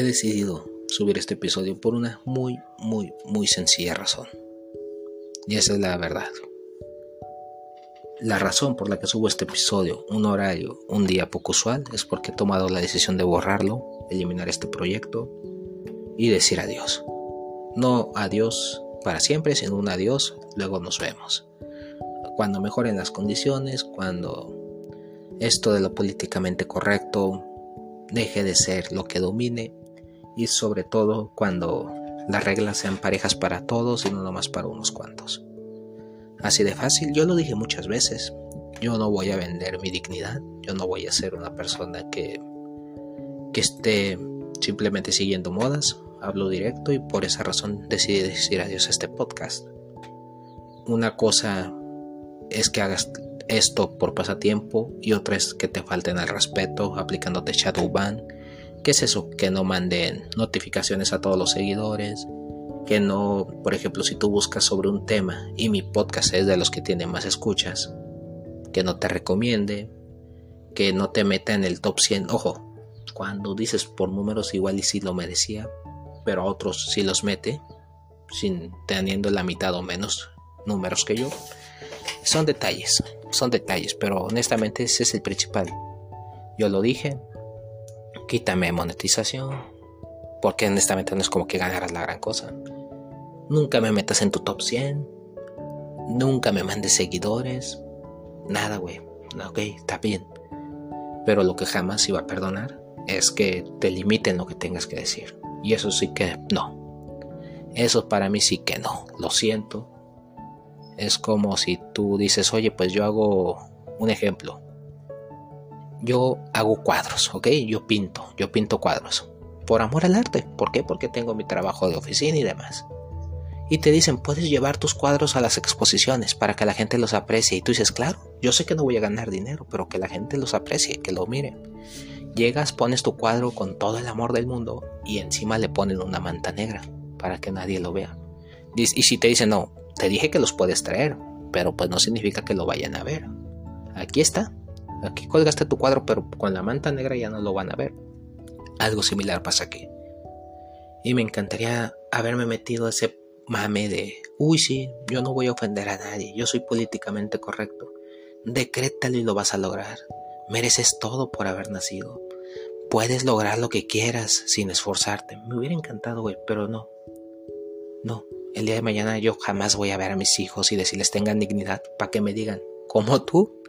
he decidido subir este episodio por una muy, muy, muy sencilla razón. Y esa es la verdad. La razón por la que subo este episodio, un horario, un día poco usual, es porque he tomado la decisión de borrarlo, eliminar este proyecto y decir adiós. No adiós para siempre, sino un adiós, luego nos vemos. Cuando mejoren las condiciones, cuando esto de lo políticamente correcto deje de ser lo que domine y sobre todo cuando las reglas sean parejas para todos y no nomás para unos cuantos. Así de fácil, yo lo dije muchas veces, yo no voy a vender mi dignidad, yo no voy a ser una persona que, que esté simplemente siguiendo modas, hablo directo y por esa razón decidí decir adiós a este podcast. Una cosa es que hagas esto por pasatiempo y otra es que te falten el respeto aplicándote shadow ban ¿Qué es eso? Que no manden notificaciones a todos los seguidores. Que no, por ejemplo, si tú buscas sobre un tema y mi podcast es de los que tienen más escuchas, que no te recomiende, que no te meta en el top 100. Ojo, cuando dices por números igual y si lo merecía, pero otros sí los mete, sin teniendo la mitad o menos números que yo. Son detalles, son detalles, pero honestamente ese es el principal. Yo lo dije, quítame monetización, porque honestamente no es como que ganaras la gran cosa. Nunca me metas en tu top 100, nunca me mandes seguidores, nada, güey. Ok, está bien. Pero lo que jamás iba a perdonar es que te limiten lo que tengas que decir. Y eso sí que no. Eso para mí sí que no. Lo siento. Es como si tú dices, oye, pues yo hago un ejemplo yo hago cuadros, ¿ok? Yo pinto, yo pinto cuadros. Por amor al arte. ¿Por qué? Porque tengo mi trabajo de oficina y demás. Y te dicen, puedes llevar tus cuadros a las exposiciones para que la gente los aprecie. Y tú dices, claro, yo sé que no voy a ganar dinero, pero que la gente los aprecie, que lo mire. Llegas, pones tu cuadro con todo el amor del mundo y encima le ponen una manta negra para que nadie lo vea. Y si te dicen, no, te dije que los puedes traer, pero pues no significa que lo vayan a ver. Aquí está, Aquí colgaste tu cuadro, pero con la manta negra ya no lo van a ver. Algo similar pasa aquí. Y me encantaría haberme metido ese mame de, uy, sí, yo no voy a ofender a nadie, yo soy políticamente correcto. Decrétalo y lo vas a lograr. Mereces todo por haber nacido. Puedes lograr lo que quieras sin esforzarte. Me hubiera encantado, güey, pero no. No, el día de mañana yo jamás voy a ver a mis hijos y decirles tengan dignidad para que me digan, como tú,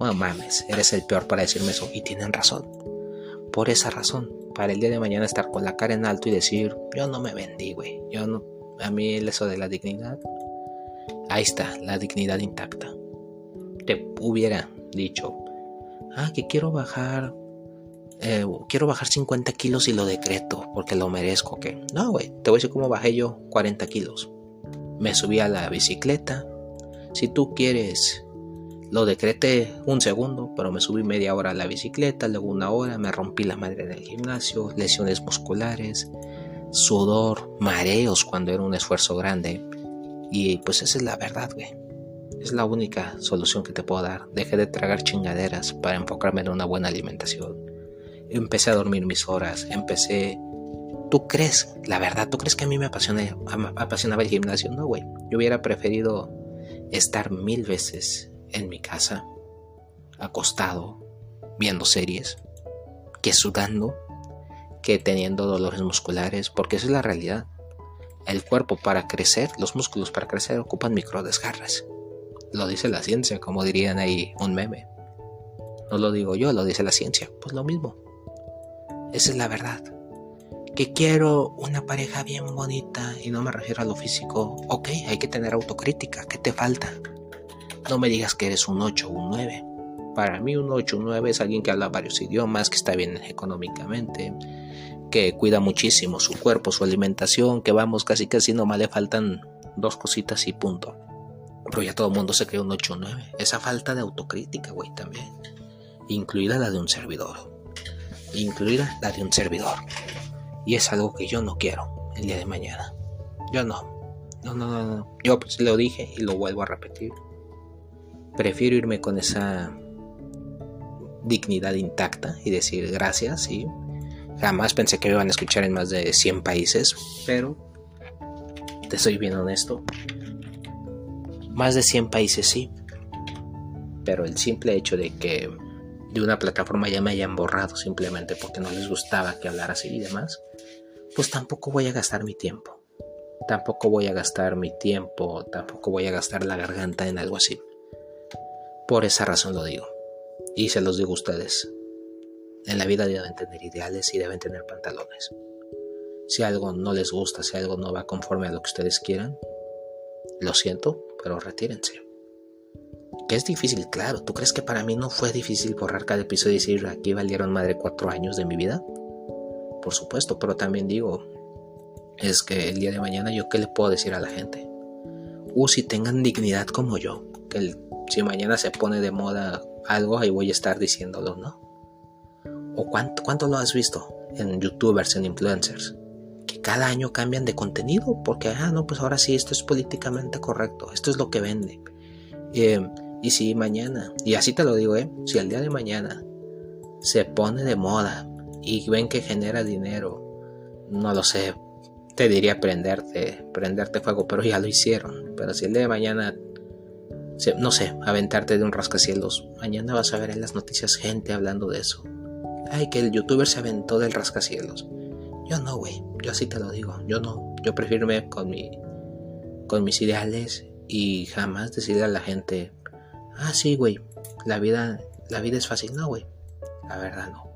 bueno, mames, eres el peor para decirme eso. Y tienen razón. Por esa razón, para el día de mañana estar con la cara en alto y decir, yo no me vendí, güey. Yo no, a mí eso de la dignidad, ahí está, la dignidad intacta. Te hubiera dicho, ah, que quiero bajar, eh, quiero bajar 50 kilos y lo decreto porque lo merezco, que no, güey, te voy a decir cómo bajé yo 40 kilos. Me subí a la bicicleta. Si tú quieres lo decreté un segundo, pero me subí media hora a la bicicleta, luego una hora, me rompí la madre en el gimnasio, lesiones musculares, sudor, mareos cuando era un esfuerzo grande. Y pues esa es la verdad, güey. Es la única solución que te puedo dar. Dejé de tragar chingaderas para enfocarme en una buena alimentación. Empecé a dormir mis horas, empecé... ¿Tú crees, la verdad, tú crees que a mí me apasiona, apasionaba el gimnasio? No, güey. Yo hubiera preferido estar mil veces en mi casa, acostado, viendo series, que sudando, que teniendo dolores musculares, porque esa es la realidad. El cuerpo para crecer, los músculos para crecer ocupan micro desgarras. Lo dice la ciencia, como dirían ahí un meme. No lo digo yo, lo dice la ciencia. Pues lo mismo. Esa es la verdad. Que quiero una pareja bien bonita y no me refiero a lo físico. Ok, hay que tener autocrítica. ¿Qué te falta? No me digas que eres un 8 o un 9. Para mí un 8 o un 9 es alguien que habla varios idiomas, que está bien económicamente, que cuida muchísimo su cuerpo, su alimentación, que vamos casi casi nomás le faltan dos cositas y punto. Pero ya todo el mundo se cree un 8 o 9. Esa falta de autocrítica, güey, también. Incluida la de un servidor. Incluida la de un servidor. Y es algo que yo no quiero el día de mañana. Yo no. No, no, no, no. Yo pues lo dije y lo vuelvo a repetir prefiero irme con esa dignidad intacta y decir gracias, y Jamás pensé que me iban a escuchar en más de 100 países, pero te soy bien honesto. Más de 100 países sí, pero el simple hecho de que de una plataforma ya me hayan borrado simplemente porque no les gustaba que hablara así y demás, pues tampoco voy a gastar mi tiempo. Tampoco voy a gastar mi tiempo, tampoco voy a gastar la garganta en algo así. Por esa razón lo digo. Y se los digo a ustedes. En la vida deben tener ideales y deben tener pantalones. Si algo no les gusta, si algo no va conforme a lo que ustedes quieran, lo siento, pero retírense. Que es difícil, claro. ¿Tú crees que para mí no fue difícil borrar cada episodio y decir aquí valieron madre cuatro años de mi vida? Por supuesto, pero también digo, es que el día de mañana yo qué le puedo decir a la gente. Uh, si tengan dignidad como yo, que si mañana se pone de moda algo, ahí voy a estar diciéndolo, ¿no? ¿O cuánto, cuánto lo has visto en youtubers, en influencers? Que cada año cambian de contenido porque, ah, no, pues ahora sí, esto es políticamente correcto, esto es lo que vende. Eh, y si mañana, y así te lo digo, ¿eh? si al día de mañana se pone de moda y ven que genera dinero, no lo sé, te diría prenderte, prenderte fuego, pero ya lo hicieron. Pero si el día de mañana, no sé, aventarte de un rascacielos, mañana vas a ver en las noticias gente hablando de eso. Ay, que el youtuber se aventó del rascacielos. Yo no, güey, yo así te lo digo, yo no, yo prefiero irme con, mi, con mis ideales y jamás decirle a la gente, ah, sí, güey, la vida, la vida es fácil. No, güey, la verdad no.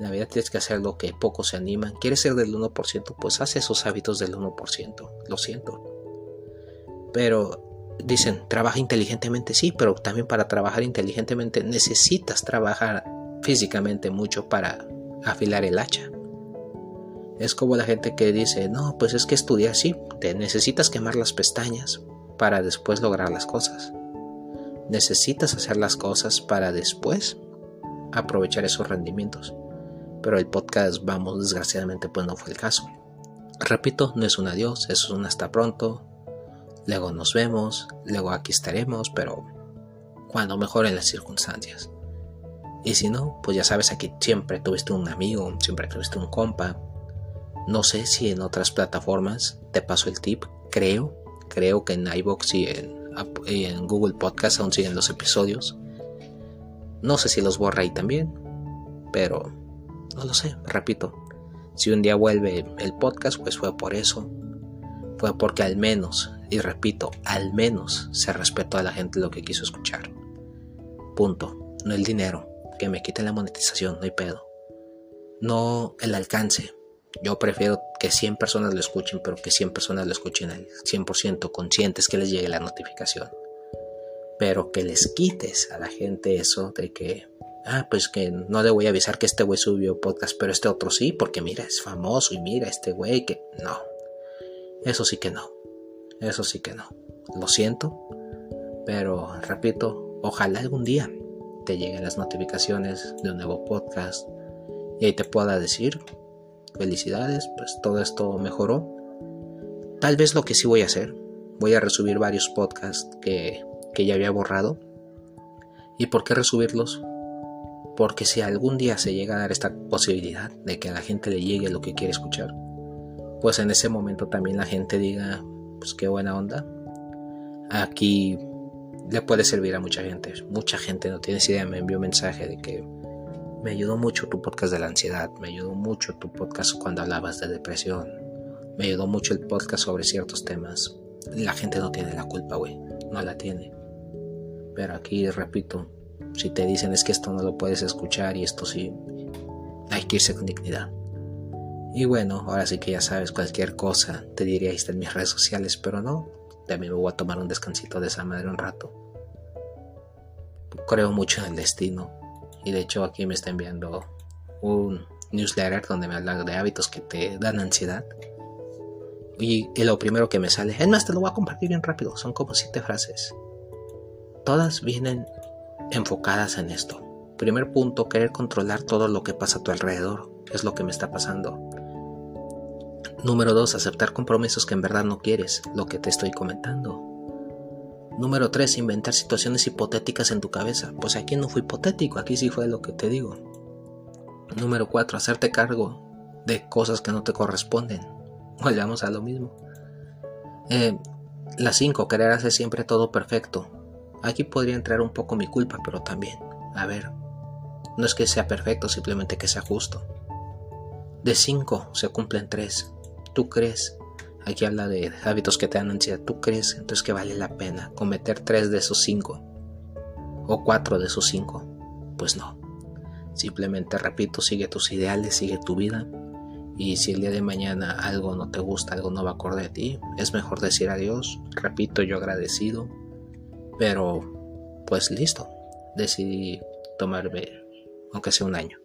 La vida tienes que hacer lo que pocos se animan. ¿Quieres ser del 1%? Pues haz esos hábitos del 1%. Lo siento. Pero dicen, trabaja inteligentemente, sí, pero también para trabajar inteligentemente necesitas trabajar físicamente mucho para afilar el hacha. Es como la gente que dice, no, pues es que estudiar sí, te necesitas quemar las pestañas para después lograr las cosas. Necesitas hacer las cosas para después aprovechar esos rendimientos. Pero el podcast, vamos, desgraciadamente, pues no fue el caso. Repito, no es un adiós, es un hasta pronto. Luego nos vemos, luego aquí estaremos, pero cuando mejoren las circunstancias. Y si no, pues ya sabes, aquí siempre tuviste un amigo, siempre tuviste un compa. No sé si en otras plataformas te paso el tip, creo, creo que en iBox y en en Google Podcast aún siguen los episodios. No sé si los borra ahí también, pero no lo sé, repito. Si un día vuelve el podcast, pues fue por eso. Fue porque al menos, y repito, al menos se respetó a la gente lo que quiso escuchar. Punto. No el dinero, que me quite la monetización, no hay pedo. No el alcance, yo prefiero que 100 personas lo escuchen, pero que 100 personas lo escuchen al 100% conscientes que les llegue la notificación. Pero que les quites a la gente eso de que, ah, pues que no le voy a avisar que este güey subió podcast, pero este otro sí, porque mira, es famoso y mira, este güey que no. Eso sí que no. Eso sí que no. Lo siento, pero repito, ojalá algún día te lleguen las notificaciones de un nuevo podcast y ahí te pueda decir felicidades, pues todo esto mejoró. Tal vez lo que sí voy a hacer, voy a resubir varios podcasts que, que ya había borrado. ¿Y por qué resubirlos? Porque si algún día se llega a dar esta posibilidad de que a la gente le llegue lo que quiere escuchar, pues en ese momento también la gente diga, pues qué buena onda. Aquí le puede servir a mucha gente. Mucha gente no tiene idea, me envió un mensaje de que me ayudó mucho tu podcast de la ansiedad, me ayudó mucho tu podcast cuando hablabas de depresión, me ayudó mucho el podcast sobre ciertos temas. La gente no tiene la culpa, güey, no la tiene. Pero aquí, repito, si te dicen es que esto no lo puedes escuchar y esto sí, hay que irse con dignidad. Y bueno, ahora sí que ya sabes, cualquier cosa te diría ahí está en mis redes sociales, pero no, también me voy a tomar un descansito de esa madre un rato. Creo mucho en el destino y de hecho aquí me está enviando un newsletter donde me habla de hábitos que te dan ansiedad. Y, lo primero que me sale, es más, te lo voy a compartir bien rápido, son como siete frases. Todas vienen enfocadas en esto. Primer punto, querer controlar todo lo que pasa a tu alrededor, es lo que me está pasando. Número dos, aceptar compromisos que en verdad no quieres, lo que te estoy comentando. Número 3. Inventar situaciones hipotéticas en tu cabeza. Pues aquí no fue hipotético, aquí sí fue lo que te digo. Número 4. Hacerte cargo de cosas que no te corresponden. Vayamos a lo mismo. Eh, la 5. Querer hacer siempre todo perfecto. Aquí podría entrar un poco mi culpa, pero también, a ver, no es que sea perfecto, simplemente que sea justo. De 5 se cumplen 3. ¿Tú crees? Aquí habla de hábitos que te dan ansiedad. ¿Tú crees entonces que vale la pena cometer 3 de esos 5? ¿O 4 de esos 5? Pues no. Simplemente, repito, sigue tus ideales, sigue tu vida. Y si el día de mañana algo no te gusta, algo no va acorde a ti, es mejor decir adiós. Repito, yo agradecido. Pero, pues listo. Decidí tomarme, aunque sea un año.